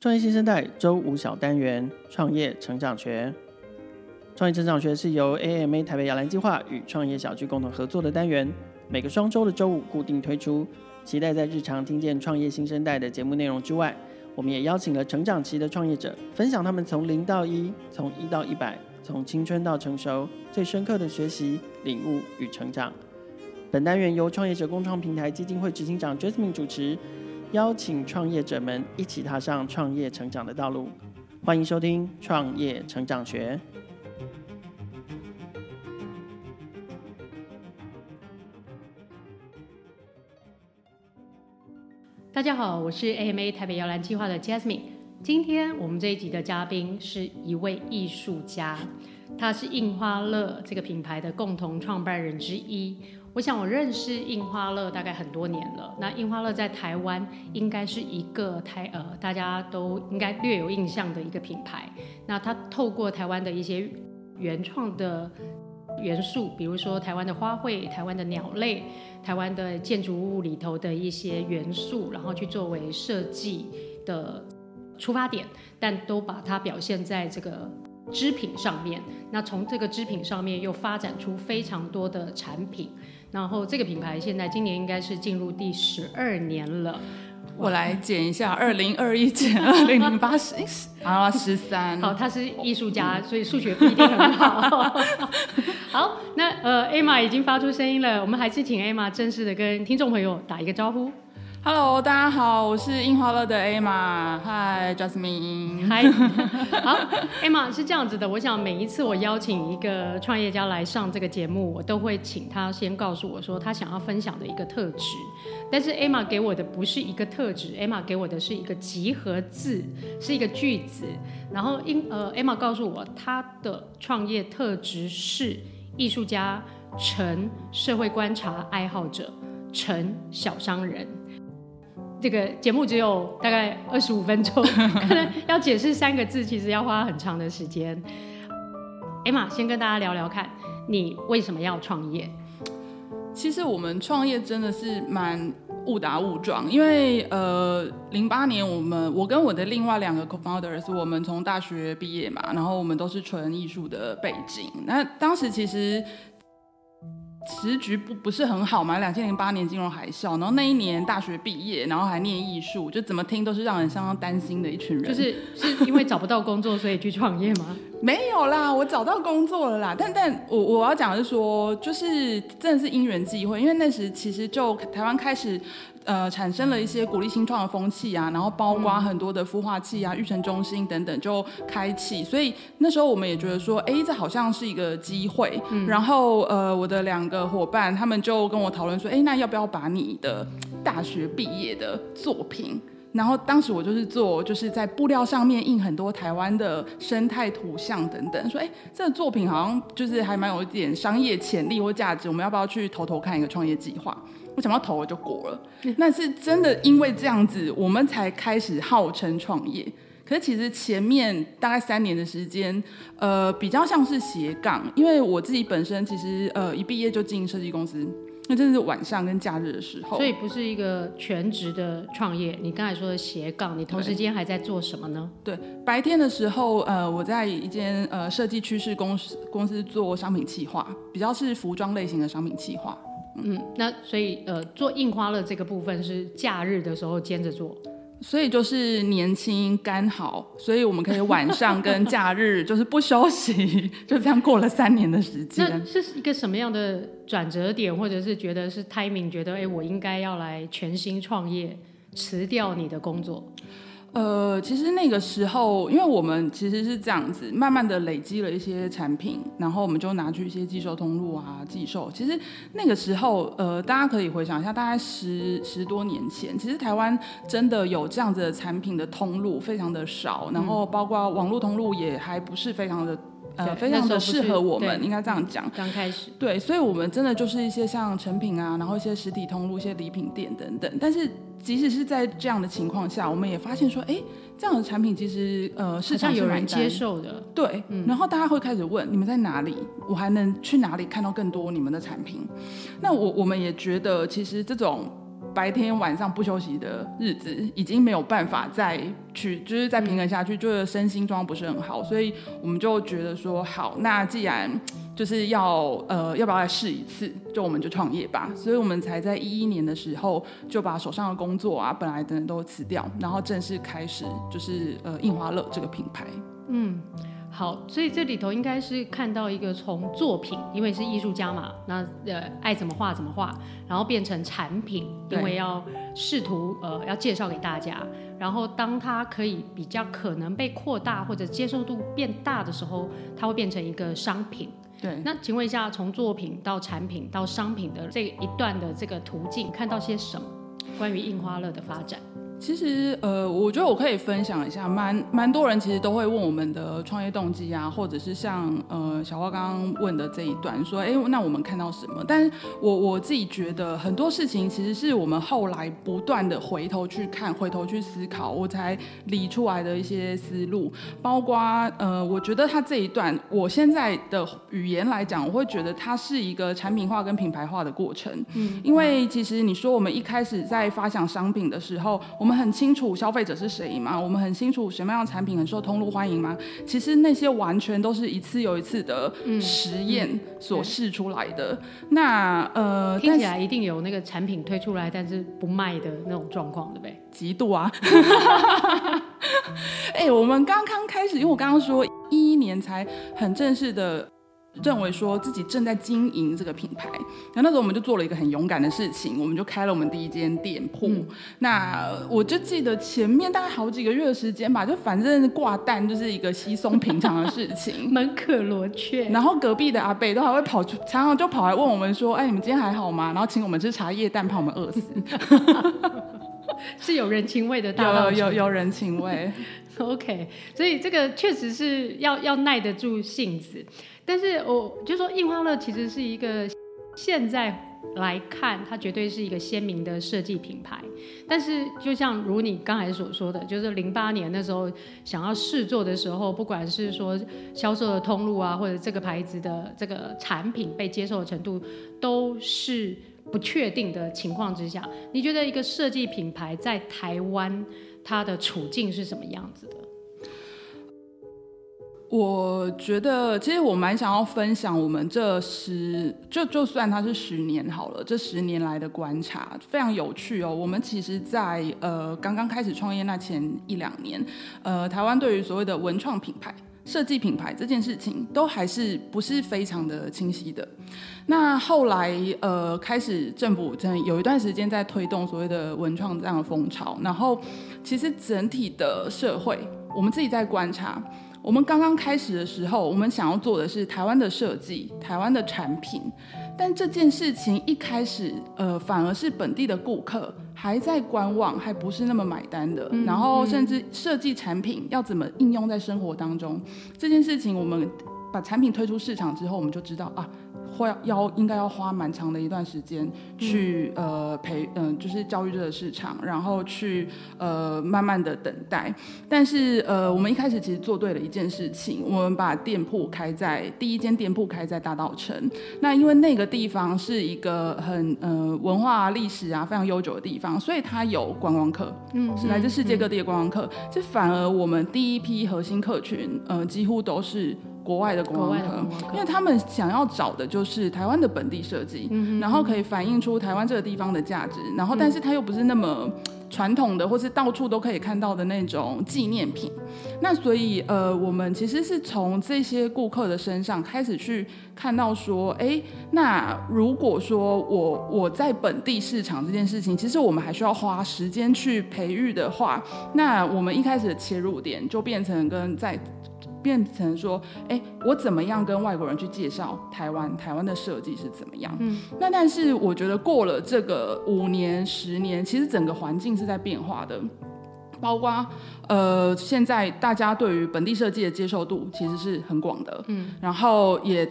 创业新生代周五小单元创业成长学。创业成长学是由 AMA 台北摇篮计划与创业小聚共同合作的单元，每个双周的周五固定推出。期待在日常听见创业新生代的节目内容之外，我们也邀请了成长期的创业者，分享他们从零到一、从一到一百、从青春到成熟最深刻的学习、领悟与成长。本单元由创业者共创平台基金会执行长 Jasmine 主持。邀请创业者们一起踏上创业成长的道路，欢迎收听《创业成长学》。大家好，我是 AMA 台北摇篮计划的 Jasmine。今天我们这一集的嘉宾是一位艺术家，他是印花乐这个品牌的共同创办人之一。我想我认识印花乐大概很多年了。那印花乐在台湾应该是一个台呃大家都应该略有印象的一个品牌。那它透过台湾的一些原创的元素，比如说台湾的花卉、台湾的鸟类、台湾的建筑物里头的一些元素，然后去作为设计的出发点，但都把它表现在这个。织品上面，那从这个织品上面又发展出非常多的产品，然后这个品牌现在今年应该是进入第十二年了。我来剪一下，二零二一减 二零零八十，啊十三。好，他是艺术家，所以数学不一定很好。好，那呃，Emma 已经发出声音了，我们还是请 Emma 正式的跟听众朋友打一个招呼。Hello，大家好，我是樱花乐的 Emma。Hi，Jasmine。Hi。好，Emma 是这样子的，我想每一次我邀请一个创业家来上这个节目，我都会请他先告诉我说他想要分享的一个特质。但是 Emma 给我的不是一个特质，Emma 给我的是一个集合字，是一个句子。然后因呃，Emma 告诉我他的创业特质是艺术家、成社会观察爱好者、成小商人。这个节目只有大概二十五分钟，可能要解释三个字，其实要花很长的时间。Emma，先跟大家聊聊看，你为什么要创业？其实我们创业真的是蛮误打误撞，因为呃，零八年我们我跟我的另外两个 co-founders，我们从大学毕业嘛，然后我们都是纯艺术的背景，那当时其实。时局不不是很好嘛？两千零八年金融海啸，然后那一年大学毕业，然后还念艺术，就怎么听都是让人相当担心的一群人。就是是因为找不到工作，所以去创业吗？没有啦，我找到工作了啦。但但我我要讲的是说，就是真的是因缘际会，因为那时其实就台湾开始。呃，产生了一些鼓励新创的风气啊，然后包括很多的孵化器啊、育成中心等等就开启，所以那时候我们也觉得说，哎，这好像是一个机会。嗯、然后呃，我的两个伙伴他们就跟我讨论说，哎，那要不要把你的大学毕业的作品，然后当时我就是做就是在布料上面印很多台湾的生态图像等等，说，哎，这个作品好像就是还蛮有一点商业潜力或价值，我们要不要去投投看一个创业计划？我想到投了就过了，那是真的，因为这样子，我们才开始号称创业。可是其实前面大概三年的时间，呃，比较像是斜杠，因为我自己本身其实呃一毕业就进设计公司，那真的是晚上跟假日的时候，所以不是一个全职的创业。你刚才说的斜杠，你同时间还在做什么呢？对，白天的时候，呃，我在一间呃设计趋势公司公司做商品企划，比较是服装类型的商品企划。嗯，那所以呃，做印花乐这个部分是假日的时候兼着做，所以就是年轻刚好，所以我们可以晚上跟假日就是不休息，就这样过了三年的时间。那是一个什么样的转折点，或者是觉得是 timing，觉得哎，我应该要来全新创业，辞掉你的工作？呃，其实那个时候，因为我们其实是这样子，慢慢的累积了一些产品，然后我们就拿去一些寄售通路啊寄售。其实那个时候，呃，大家可以回想一下，大概十十多年前，其实台湾真的有这样子的产品的通路非常的少，然后包括网络通路也还不是非常的。呃，非常的适合我们，应该这样讲。刚开始，对，所以，我们真的就是一些像成品啊，然后一些实体通路、一些礼品店等等。但是，即使是在这样的情况下，我们也发现说，哎，这样的产品其实呃市场有人接受的。对，嗯、然后大家会开始问，你们在哪里？我还能去哪里看到更多你们的产品？那我我们也觉得，其实这种。白天晚上不休息的日子，已经没有办法再去，就是再平衡下去，就是身心状况不是很好，所以我们就觉得说，好，那既然就是要呃，要不要来试一次？就我们就创业吧。所以我们才在一一年的时候就把手上的工作啊，本来等等都辞掉，然后正式开始就是呃印花乐这个品牌。嗯。好，所以这里头应该是看到一个从作品，因为是艺术家嘛，那呃爱怎么画怎么画，然后变成产品，因为要试图呃要介绍给大家，然后当它可以比较可能被扩大或者接受度变大的时候，它会变成一个商品。对，那请问一下，从作品到产品到商品的这一段的这个途径，看到些什么关于印花乐的发展？其实，呃，我觉得我可以分享一下，蛮蛮多人其实都会问我们的创业动机啊，或者是像呃小花刚刚问的这一段，说，哎，那我们看到什么？但是我我自己觉得很多事情其实是我们后来不断的回头去看，回头去思考，我才理出来的一些思路，包括呃，我觉得他这一段，我现在的语言来讲，我会觉得它是一个产品化跟品牌化的过程，嗯，因为其实你说我们一开始在发想商品的时候，我们我们很清楚消费者是谁吗？我们很清楚什么样的产品很受通路欢迎吗？其实那些完全都是一次又一次的实验所试出来的。那呃，听起来一定有那个产品推出来但是不卖的那种状况，对不对？极度啊！哎、欸，我们刚刚开始，因为我刚刚说一一年才很正式的。认为说自己正在经营这个品牌，然后那时候我们就做了一个很勇敢的事情，我们就开了我们第一间店铺。嗯、那我就记得前面大概好几个月的时间吧，就反正挂蛋就是一个稀松平常的事情，门可罗雀。然后隔壁的阿贝都还会跑出，常常就跑来问我们说：“哎，你们今天还好吗？”然后请我们吃茶叶蛋，怕我们饿死。是有人情味的大有有人情味。OK，所以这个确实是要要耐得住性子。但是我就说，印花乐其实是一个现在来看，它绝对是一个鲜明的设计品牌。但是就像如你刚才所说的，就是零八年那时候想要试做的时候，不管是说销售的通路啊，或者这个牌子的这个产品被接受的程度，都是不确定的情况之下，你觉得一个设计品牌在台湾它的处境是什么样子的？我觉得，其实我蛮想要分享我们这十，就就算它是十年好了，这十年来的观察非常有趣哦。我们其实在，呃刚刚开始创业那前一两年，呃，台湾对于所谓的文创品牌、设计品牌这件事情，都还是不是非常的清晰的。那后来，呃，开始政府真有一段时间在推动所谓的文创这样的风潮，然后其实整体的社会，我们自己在观察。我们刚刚开始的时候，我们想要做的是台湾的设计、台湾的产品，但这件事情一开始，呃，反而是本地的顾客还在观望，还不是那么买单的。然后，甚至设计产品要怎么应用在生活当中，这件事情，我们把产品推出市场之后，我们就知道啊。会要应该要花蛮长的一段时间去、嗯、呃培嗯、呃、就是教育这个市场，然后去呃慢慢的等待。但是呃我们一开始其实做对了一件事情，我们把店铺开在第一间店铺开在大道城。那因为那个地方是一个很呃文化历史啊非常悠久的地方，所以它有观光客，嗯，是来自世界各地的观光客。这、嗯、反而我们第一批核心客群呃几乎都是。国外的观光客，因为他们想要找的就是台湾的本地设计，嗯、然后可以反映出台湾这个地方的价值，然后但是它又不是那么传统的，或是到处都可以看到的那种纪念品。那所以呃，我们其实是从这些顾客的身上开始去看到说，哎，那如果说我我在本地市场这件事情，其实我们还需要花时间去培育的话，那我们一开始的切入点就变成跟在。变成说，哎，我怎么样跟外国人去介绍台湾？台湾的设计是怎么样？嗯，那但是我觉得过了这个五年、十年，其实整个环境是在变化的，包括呃，现在大家对于本地设计的接受度其实是很广的，嗯，然后也。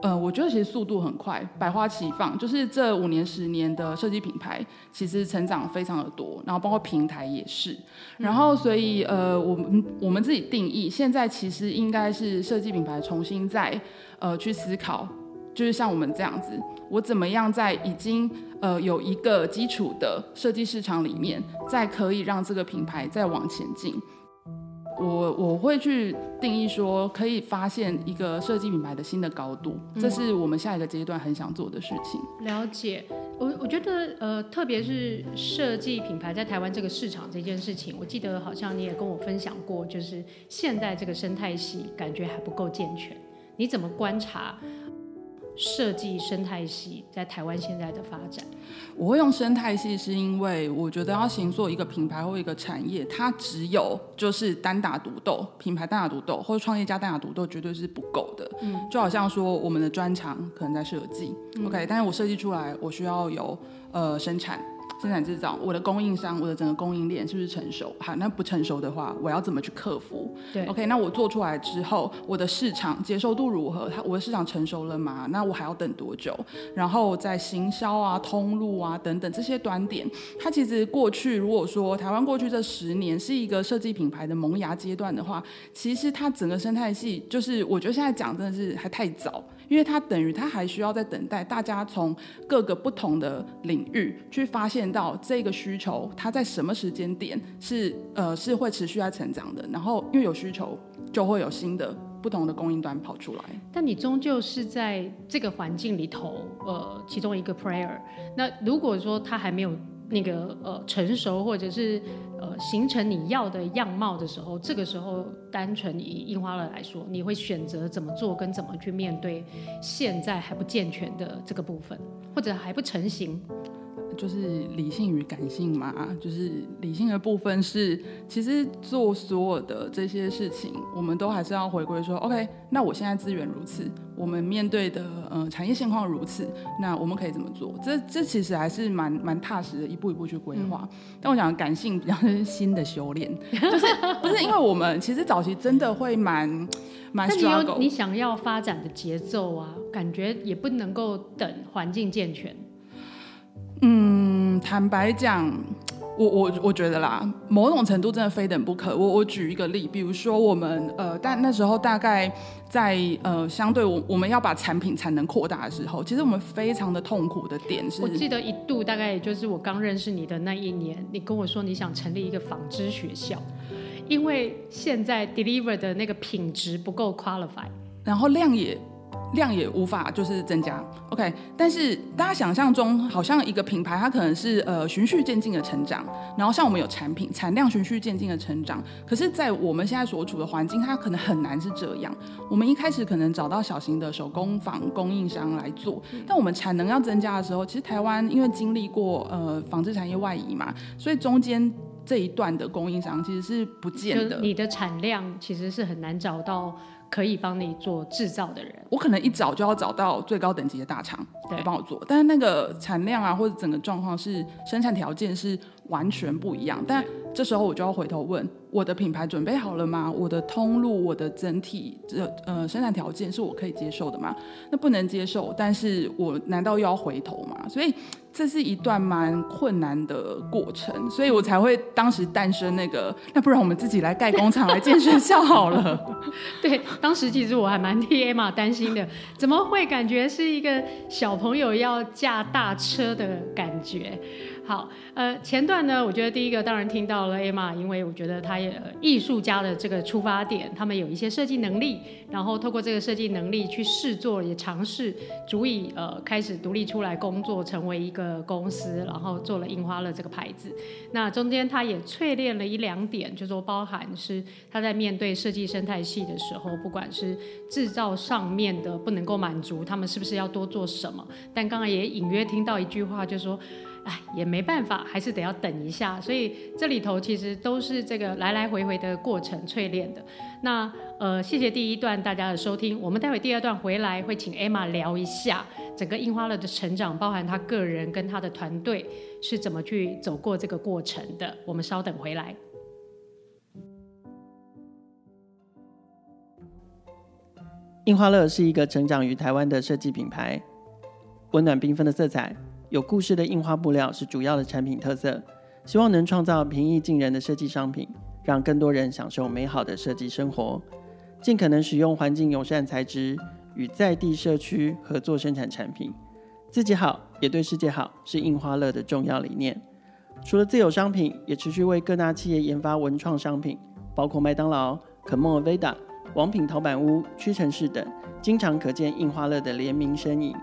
呃，我觉得其实速度很快，百花齐放，就是这五年、十年的设计品牌，其实成长非常的多，然后包括平台也是，然后所以呃，我们我们自己定义，现在其实应该是设计品牌重新再呃去思考就是像我们这样子，我怎么样在已经呃有一个基础的设计市场里面，再可以让这个品牌再往前进。我我会去定义说，可以发现一个设计品牌的新的高度，这是我们下一个阶段很想做的事情。嗯、了解，我我觉得呃，特别是设计品牌在台湾这个市场这件事情，我记得好像你也跟我分享过，就是现在这个生态系感觉还不够健全，你怎么观察？设计生态系在台湾现在的发展，我会用生态系，是因为我觉得要行做一个品牌或一个产业，它只有就是单打独斗，品牌单打独斗或者创业家单打独斗绝对是不够的。嗯，就好像说我们的专长可能在设计，嗯，OK，但是我设计出来，我需要有呃生产。生产制造，我的供应商，我的整个供应链是不是成熟？好，那不成熟的话，我要怎么去克服？对，OK，那我做出来之后，我的市场接受度如何？它我的市场成熟了吗？那我还要等多久？然后在行销啊、通路啊等等这些端点，它其实过去如果说台湾过去这十年是一个设计品牌的萌芽阶段的话，其实它整个生态系就是我觉得现在讲真的是还太早。因为它等于它还需要在等待大家从各个不同的领域去发现到这个需求，它在什么时间点是呃是会持续在成长的。然后因为有需求，就会有新的不同的供应端跑出来。但你终究是在这个环境里头，呃，其中一个 player。那如果说它还没有。那个呃成熟或者是呃形成你要的样貌的时候，这个时候单纯以印花乐来说，你会选择怎么做跟怎么去面对现在还不健全的这个部分，或者还不成型。就是理性与感性嘛，就是理性的部分是，其实做所有的这些事情，我们都还是要回归说，OK，那我现在资源如此，我们面对的呃产业现况如此，那我们可以怎么做？这这其实还是蛮蛮踏实的，一步一步去规划。嗯、但我讲感性比较是新的修炼，就是不是因为我们其实早期真的会蛮蛮 struggle。但你有你想要发展的节奏啊，感觉也不能够等环境健全。嗯，坦白讲，我我我觉得啦，某种程度真的非等不可。我我举一个例，比如说我们呃，但那时候大概在呃，相对我我们要把产品产能扩大的时候，其实我们非常的痛苦的点是，我记得一度大概也就是我刚认识你的那一年，你跟我说你想成立一个纺织学校，因为现在 deliver 的那个品质不够 qualify，然后量也。量也无法就是增加，OK，但是大家想象中好像一个品牌，它可能是呃循序渐进的成长，然后像我们有产品产量循序渐进的成长，可是，在我们现在所处的环境，它可能很难是这样。我们一开始可能找到小型的手工坊供应商来做，但我们产能要增加的时候，其实台湾因为经历过呃纺织产业外移嘛，所以中间这一段的供应商其实是不见的。你的产量其实是很难找到。可以帮你做制造的人，我可能一找就要找到最高等级的大厂来帮我做，但是那个产量啊或者整个状况是生产条件是完全不一样。但这时候我就要回头问，我的品牌准备好了吗？我的通路，我的整体这呃生产条件是我可以接受的吗？那不能接受，但是我难道又要回头吗？所以。这是一段蛮困难的过程，所以我才会当时诞生那个，那不然我们自己来盖工厂来建学校好了。对，当时其实我还蛮替 Emma 担心的，怎么会感觉是一个小朋友要驾大车的感觉？好，呃，前段呢，我觉得第一个当然听到了 Emma，因为我觉得她也艺术家的这个出发点，他们有一些设计能力，然后透过这个设计能力去试做，也尝试足以呃开始独立出来工作，成为一个公司，然后做了印花乐这个牌子。那中间他也淬炼了一两点，就说包含是他在面对设计生态系的时候，不管是制造上面的不能够满足，他们是不是要多做什么？但刚刚也隐约听到一句话，就说。哎，也没办法，还是得要等一下。所以这里头其实都是这个来来回回的过程淬炼的。那呃，谢谢第一段大家的收听。我们待会第二段回来会请 Emma 聊一下整个印花乐的成长，包含他个人跟他的团队是怎么去走过这个过程的。我们稍等回来。印花乐是一个成长于台湾的设计品牌，温暖缤纷的色彩。有故事的印花布料是主要的产品特色，希望能创造平易近人的设计商品，让更多人享受美好的设计生活。尽可能使用环境友善材质，与在地社区合作生产产品，自己好也对世界好，是印花乐的重要理念。除了自有商品，也持续为各大企业研发文创商品，包括麦当劳、肯梦尔、Aveda、王品陶板屋、屈臣氏等，经常可见印花乐的联名身影。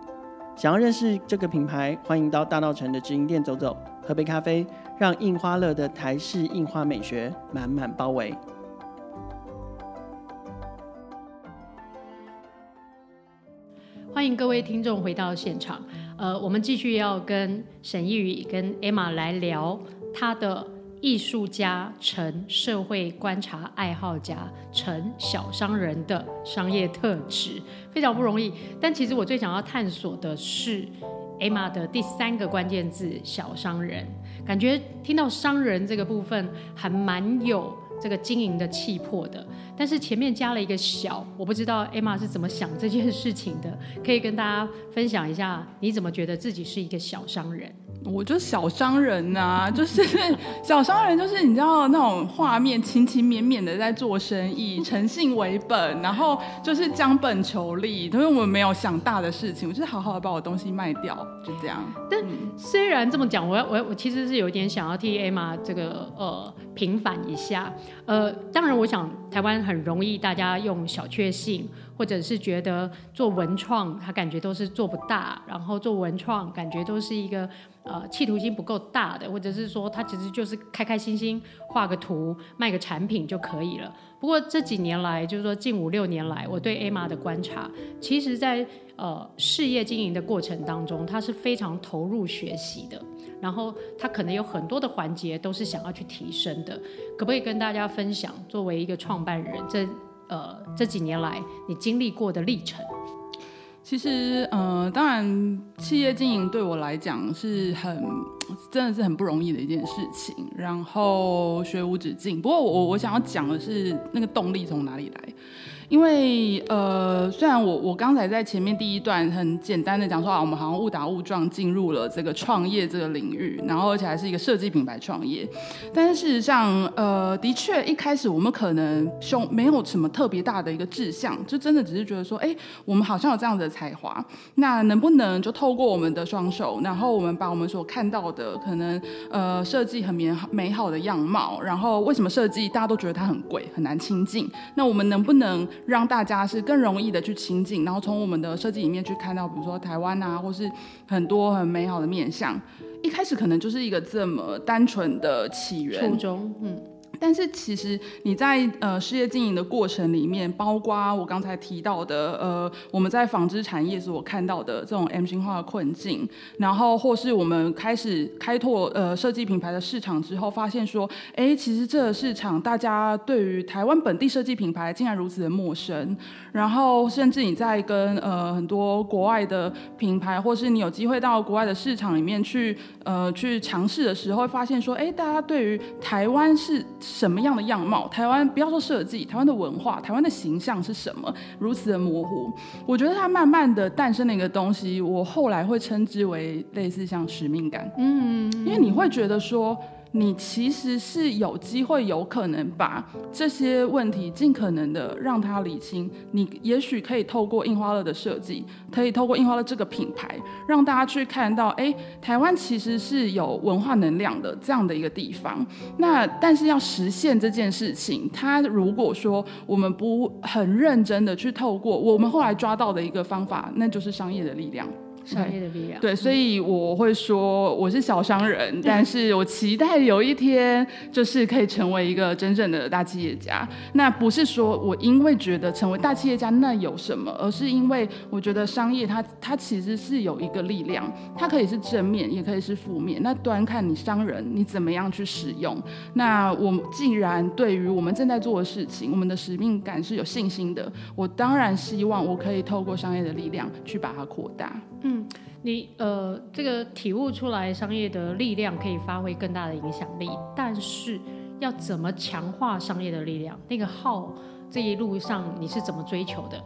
想要认识这个品牌，欢迎到大稻城的直营店走走，喝杯咖啡，让印花乐的台式印花美学满满包围。欢迎各位听众回到现场。呃，我们继续要跟沈一宇跟 Emma 来聊她的艺术家成社会观察爱好家成小商人的商业特质，非常不容易。但其实我最想要探索的是 Emma 的第三个关键字“小商人”，感觉听到“商人”这个部分还蛮有。这个经营的气魄的，但是前面加了一个小，我不知道 Emma 是怎么想这件事情的，可以跟大家分享一下，你怎么觉得自己是一个小商人？我就小商人呐、啊，就是小商人，就是你知道那种画面，勤勤勉勉的在做生意，诚信为本，然后就是将本求利。因为我们没有想大的事情，我就是好好的把我东西卖掉，就这样。但虽然这么讲，我要我我其实是有一点想要替 Emma 这个呃平反一下。呃，当然，我想台湾很容易大家用小确幸。或者是觉得做文创，他感觉都是做不大，然后做文创感觉都是一个呃企图心不够大的，或者是说他其实就是开开心心画个图卖个产品就可以了。不过这几年来，就是说近五六年来，我对 Emma 的观察，其实在呃事业经营的过程当中，他是非常投入学习的，然后他可能有很多的环节都是想要去提升的。可不可以跟大家分享，作为一个创办人这？呃，这几年来你经历过的历程，其实，呃，当然，企业经营对我来讲是很，真的是很不容易的一件事情。然后学无止境。不过我我想要讲的是，那个动力从哪里来？因为呃，虽然我我刚才在前面第一段很简单的讲说啊，我们好像误打误撞进入了这个创业这个领域，然后而且还是一个设计品牌创业，但是事实上，呃，的确一开始我们可能胸没有什么特别大的一个志向，就真的只是觉得说，哎，我们好像有这样的才华，那能不能就透过我们的双手，然后我们把我们所看到的可能呃设计很美美好的样貌，然后为什么设计大家都觉得它很贵很难亲近，那我们能不能让大家是更容易的去亲近，然后从我们的设计里面去看到，比如说台湾啊，或是很多很美好的面相。一开始可能就是一个这么单纯的起源。初衷，嗯。但是其实你在呃事业经营的过程里面，包括我刚才提到的呃我们在纺织产业所看到的这种 M 型化的困境，然后或是我们开始开拓呃设计品牌的市场之后，发现说，哎，其实这个市场大家对于台湾本地设计品牌竟然如此的陌生，然后甚至你在跟呃很多国外的品牌，或是你有机会到国外的市场里面去呃去尝试的时候，会发现说，哎，大家对于台湾是。什么样的样貌？台湾不要说设计，台湾的文化，台湾的形象是什么？如此的模糊。我觉得它慢慢的诞生了一个东西，我后来会称之为类似像使命感。嗯，因为你会觉得说。你其实是有机会，有可能把这些问题尽可能的让它理清。你也许可以透过印花乐的设计，可以透过印花乐这个品牌，让大家去看到，哎，台湾其实是有文化能量的这样的一个地方。那但是要实现这件事情，它如果说我们不很认真的去透过我们后来抓到的一个方法，那就是商业的力量。商业的力量。对，所以我会说我是小商人，但是我期待有一天就是可以成为一个真正的大企业家。那不是说我因为觉得成为大企业家那有什么，而是因为我觉得商业它它其实是有一个力量，它可以是正面，也可以是负面，那端看你商人你怎么样去使用。那我既然对于我们正在做的事情，我们的使命感是有信心的，我当然希望我可以透过商业的力量去把它扩大。嗯，你呃，这个体悟出来，商业的力量可以发挥更大的影响力，但是要怎么强化商业的力量？那个号这一路上你是怎么追求的？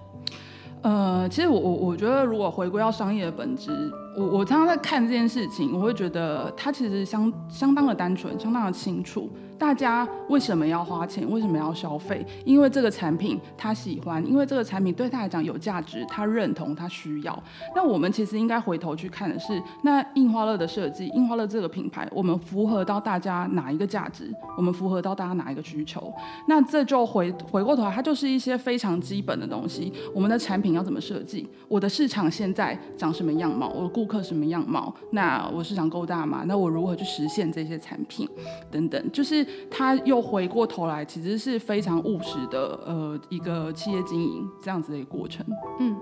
呃，其实我我我觉得，如果回归到商业的本质，我我常常在看这件事情，我会觉得它其实相相当的单纯，相当的清楚。大家为什么要花钱？为什么要消费？因为这个产品他喜欢，因为这个产品对他来讲有价值，他认同，他需要。那我们其实应该回头去看的是，那印花乐的设计，印花乐这个品牌，我们符合到大家哪一个价值？我们符合到大家哪一个需求？那这就回回过头来，它就是一些非常基本的东西。我们的产品要怎么设计？我的市场现在长什么样貌？我的顾顾客什么样貌？那我市场够大吗？那我如何去实现这些产品？等等，就是。他又回过头来，其实是非常务实的，呃，一个企业经营这样子的一个过程。嗯，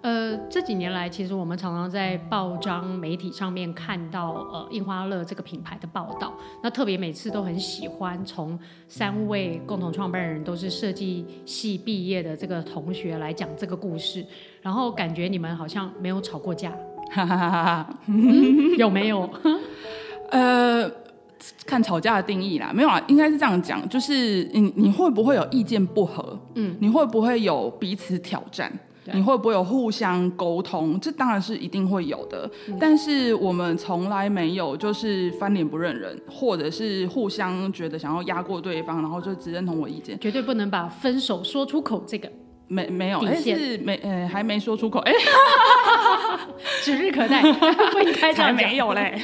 呃，这几年来，其实我们常常在报章媒体上面看到，呃，印花乐这个品牌的报道。那特别每次都很喜欢从三位共同创办人都是设计系毕业的这个同学来讲这个故事，然后感觉你们好像没有吵过架，哈哈哈哈，有没有？呃。看吵架的定义啦，没有啊，应该是这样讲，就是你你会不会有意见不合？嗯，你会不会有彼此挑战？你会不会有互相沟通？这当然是一定会有的，嗯、但是我们从来没有就是翻脸不认人，或者是互相觉得想要压过对方，然后就只认同我意见，绝对不能把分手说出口这个。没没有，哎是没呃还没说出口，哎，指日可待，不应该才没有嘞。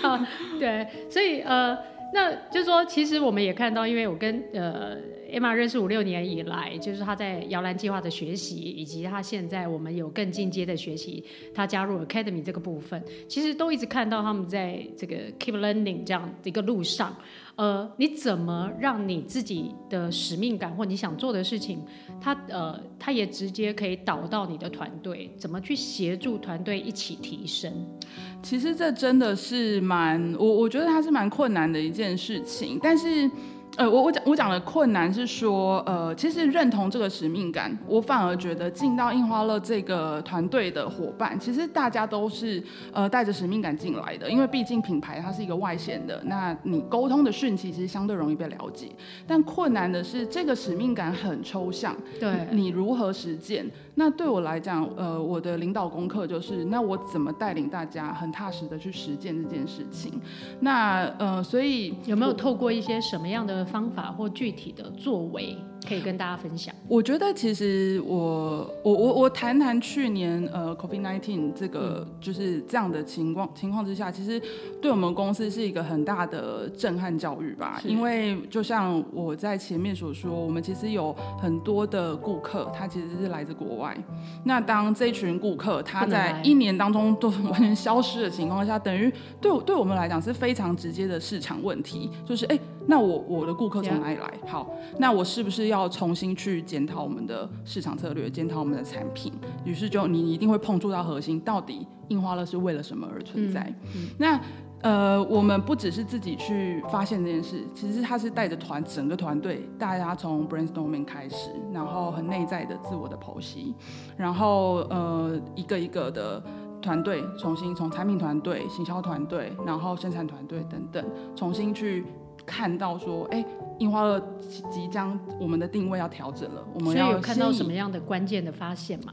对，所以呃，那就是说，其实我们也看到，因为我跟呃 Emma 认识五六年以来，就是他在摇篮计划的学习，以及他现在我们有更进阶的学习，他加入 Academy 这个部分，其实都一直看到他们在这个 Keep Learning 这样的一个路上。呃，你怎么让你自己的使命感或你想做的事情，它呃，它也直接可以导到你的团队，怎么去协助团队一起提升？其实这真的是蛮，我我觉得它是蛮困难的一件事情，但是。呃，我我讲我讲的困难是说，呃，其实认同这个使命感，我反而觉得进到印花乐这个团队的伙伴，其实大家都是呃带着使命感进来的，因为毕竟品牌它是一个外显的，那你沟通的讯息其实相对容易被了解，但困难的是这个使命感很抽象，对，你如何实践？那对我来讲，呃，我的领导功课就是，那我怎么带领大家很踏实的去实践这件事情？那呃，所以有没有透过一些什么样的方法或具体的作为？可以跟大家分享。我觉得其实我我我我谈谈去年呃 COVID-19 这个就是这样的情况情况之下，其实对我们公司是一个很大的震撼教育吧。因为就像我在前面所说，我们其实有很多的顾客，他其实是来自国外。那当这群顾客他在一年当中都完全 消失的情况下，等于对对我们来讲是非常直接的市场问题。就是哎，那我我的顾客从哪里来？好，那我是不是要要重新去检讨我们的市场策略，检讨我们的产品，于是就你一定会碰触到核心，到底印花乐是为了什么而存在？嗯嗯、那呃，我们不只是自己去发现这件事，其实他是带着团整个团队，大家从 brainstorming 开始，然后很内在的自我的剖析，然后呃一个一个的团队重新从产品团队、行销团队，然后生产团队等等，重新去看到说，哎。樱花乐即将，我们的定位要调整了。我们要有看到什么样的关键的发现吗？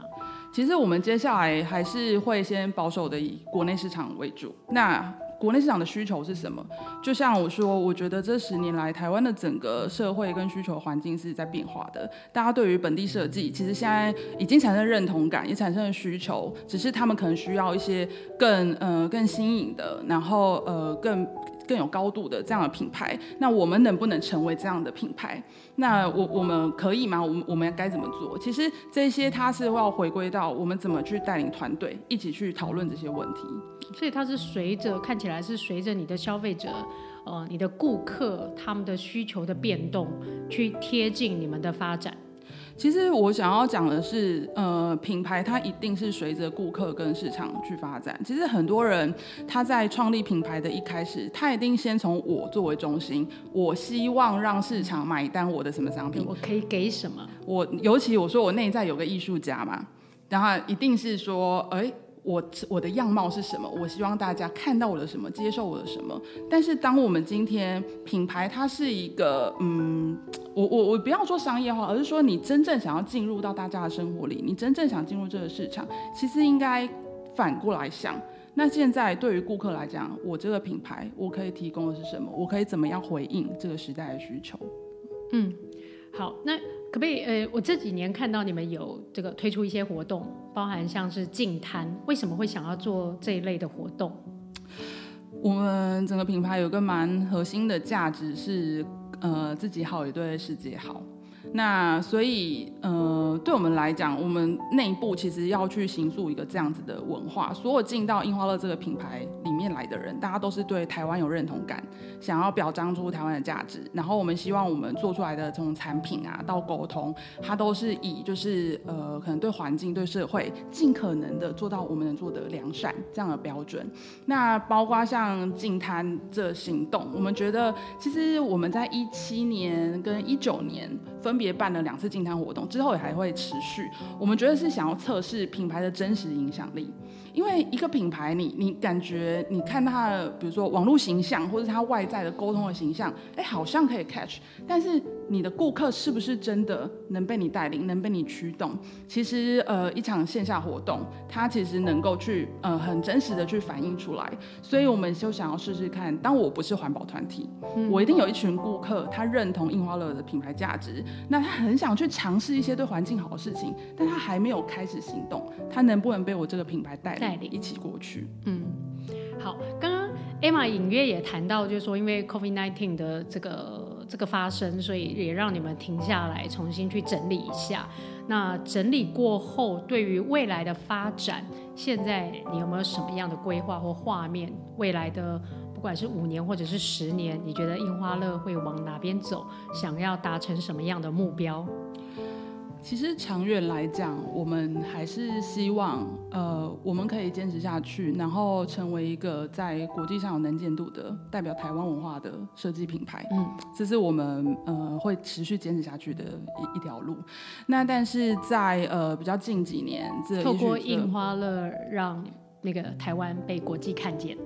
其实我们接下来还是会先保守的以国内市场为主。那国内市场的需求是什么？就像我说，我觉得这十年来台湾的整个社会跟需求环境是在变化的。大家对于本地设计，其实现在已经产生认同感，也产生了需求，只是他们可能需要一些更呃更新颖的，然后呃更。更有高度的这样的品牌，那我们能不能成为这样的品牌？那我我们可以吗？我们我们该怎么做？其实这些它是要回归到我们怎么去带领团队一起去讨论这些问题。所以它是随着看起来是随着你的消费者，呃，你的顾客他们的需求的变动，去贴近你们的发展。其实我想要讲的是，呃，品牌它一定是随着顾客跟市场去发展。其实很多人他在创立品牌的一开始，他一定先从我作为中心，我希望让市场买单我的什么商品，我可以给什么？我尤其我说我内在有个艺术家嘛，然后一定是说，哎。我我的样貌是什么？我希望大家看到我的什么，接受我的什么。但是当我们今天品牌它是一个，嗯，我我我不要说商业化，而是说你真正想要进入到大家的生活里，你真正想进入这个市场，其实应该反过来想，那现在对于顾客来讲，我这个品牌我可以提供的是什么？我可以怎么样回应这个时代的需求？嗯，好，那可不可以？呃，我这几年看到你们有这个推出一些活动，包含像是净滩，为什么会想要做这一类的活动？我们整个品牌有个蛮核心的价值是，呃，自己好也对世界好。那所以，呃，对我们来讲，我们内部其实要去形塑一个这样子的文化。所有进到樱花乐这个品牌里面来的人，大家都是对台湾有认同感，想要表彰出台湾的价值。然后我们希望我们做出来的这种产品啊，到沟通，它都是以就是呃，可能对环境、对社会，尽可能的做到我们能做的良善这样的标准。那包括像净滩这行动，我们觉得其实我们在一七年跟一九年分。分别办了两次净滩活动，之后也还会持续。我们觉得是想要测试品牌的真实影响力。因为一个品牌你，你你感觉你看它的，比如说网络形象，或者它外在的沟通的形象，哎，好像可以 catch，但是你的顾客是不是真的能被你带领，能被你驱动？其实，呃，一场线下活动，它其实能够去，呃，很真实的去反映出来。所以，我们就想要试试看，当我不是环保团体，嗯、我一定有一群顾客，他认同印花乐的品牌价值，那他很想去尝试一些对环境好的事情，但他还没有开始行动，他能不能被我这个品牌带领？带领一起过去。嗯，好，刚刚 Emma 隐约也谈到，就是说，因为 COVID-19 的这个这个发生，所以也让你们停下来，重新去整理一下。那整理过后，对于未来的发展，现在你有没有什么样的规划或画面？未来的不管是五年或者是十年，你觉得樱花乐会往哪边走？想要达成什么样的目标？其实长远来讲，我们还是希望，呃，我们可以坚持下去，然后成为一个在国际上有能见度的代表台湾文化的设计品牌。嗯，这是我们呃会持续坚持下去的一一条路。那但是在呃比较近几年，这透过印花乐让那个台湾被国际看见。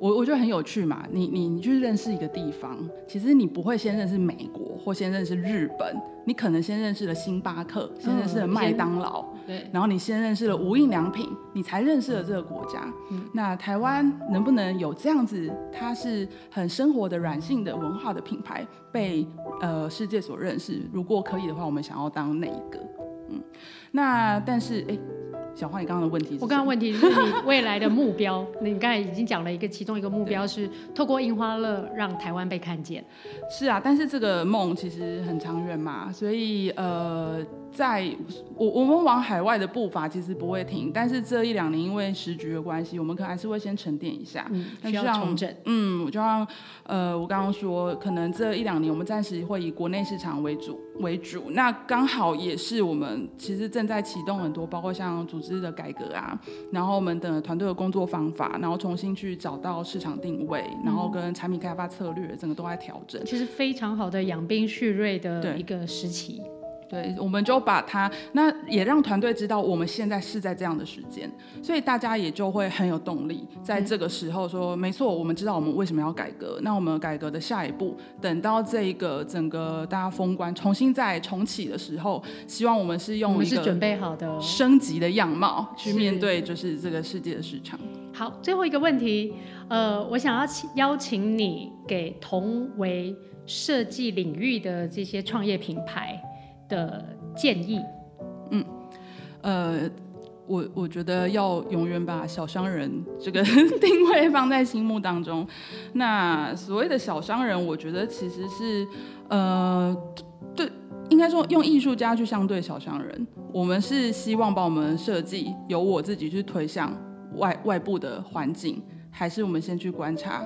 我我觉得很有趣嘛，你你你去认识一个地方，其实你不会先认识美国或先认识日本，你可能先认识了星巴克，先认识了麦当劳，对，然后你先认识了无印良品，你才认识了这个国家。嗯，那台湾能不能有这样子，它是很生活的软性的文化的品牌被呃世界所认识？如果可以的话，我们想要当那一个？嗯，那但是哎。小花，你刚刚的问题是？我刚刚问题是你未来的目标。你刚才已经讲了一个，其中一个目标是透过樱花乐让台湾被看见。是啊，但是这个梦其实很长远嘛，所以呃。在我我们往海外的步伐其实不会停，但是这一两年因为时局的关系，我们可能还是会先沉淀一下，嗯，需要重整。嗯，我就像呃，我刚刚说，可能这一两年我们暂时会以国内市场为主为主，那刚好也是我们其实正在启动很多，包括像组织的改革啊，然后我们的团队的工作方法，然后重新去找到市场定位，然后跟产品开发策略，整个都在调整。其实非常好的养兵蓄锐的一个时期。对，我们就把它，那也让团队知道我们现在是在这样的时间，所以大家也就会很有动力，在这个时候说，嗯、没错，我们知道我们为什么要改革，那我们改革的下一步，等到这个整个大家封关重新再重启的时候，希望我们是用一个准备好的升级的样貌去面对，就是这个世界的市场。好，最后一个问题，呃，我想要邀请你给同为设计领域的这些创业品牌。的建议，嗯，呃，我我觉得要永远把小商人这个 定位放在心目当中。那所谓的小商人，我觉得其实是，呃，对，应该说用艺术家去相对小商人。我们是希望把我们设计由我自己去推向外外部的环境，还是我们先去观察？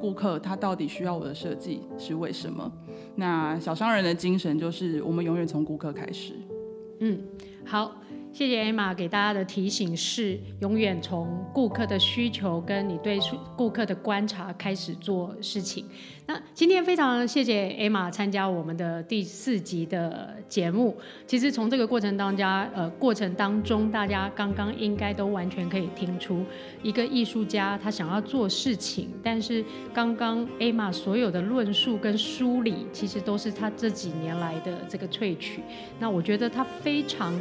顾客他到底需要我的设计是为什么？那小商人的精神就是我们永远从顾客开始。嗯，好。谢谢 Emma 给大家的提醒是，永远从顾客的需求跟你对顾客的观察开始做事情。那今天非常谢谢 Emma 参加我们的第四集的节目。其实从这个过程当中，呃，过程当中大家刚刚应该都完全可以听出，一个艺术家他想要做事情，但是刚刚 Emma 所有的论述跟梳理，其实都是他这几年来的这个萃取。那我觉得他非常。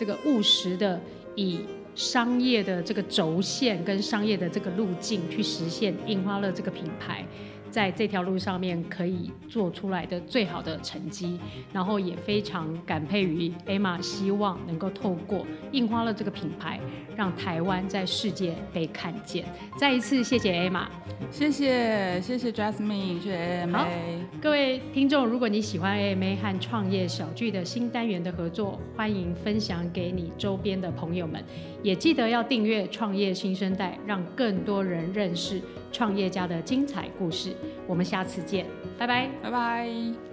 这个务实的以商业的这个轴线跟商业的这个路径去实现印花乐这个品牌。在这条路上面可以做出来的最好的成绩，然后也非常感佩于 Emma，希望能够透过印花乐这个品牌，让台湾在世界被看见。再一次谢谢 Emma，谢谢谢谢 Jasmine，谢谢 AMA。各位听众，如果你喜欢 AMA 和创业小聚的新单元的合作，欢迎分享给你周边的朋友们，也记得要订阅创业新生代，让更多人认识创业家的精彩故事。我们下次见，拜拜，拜拜。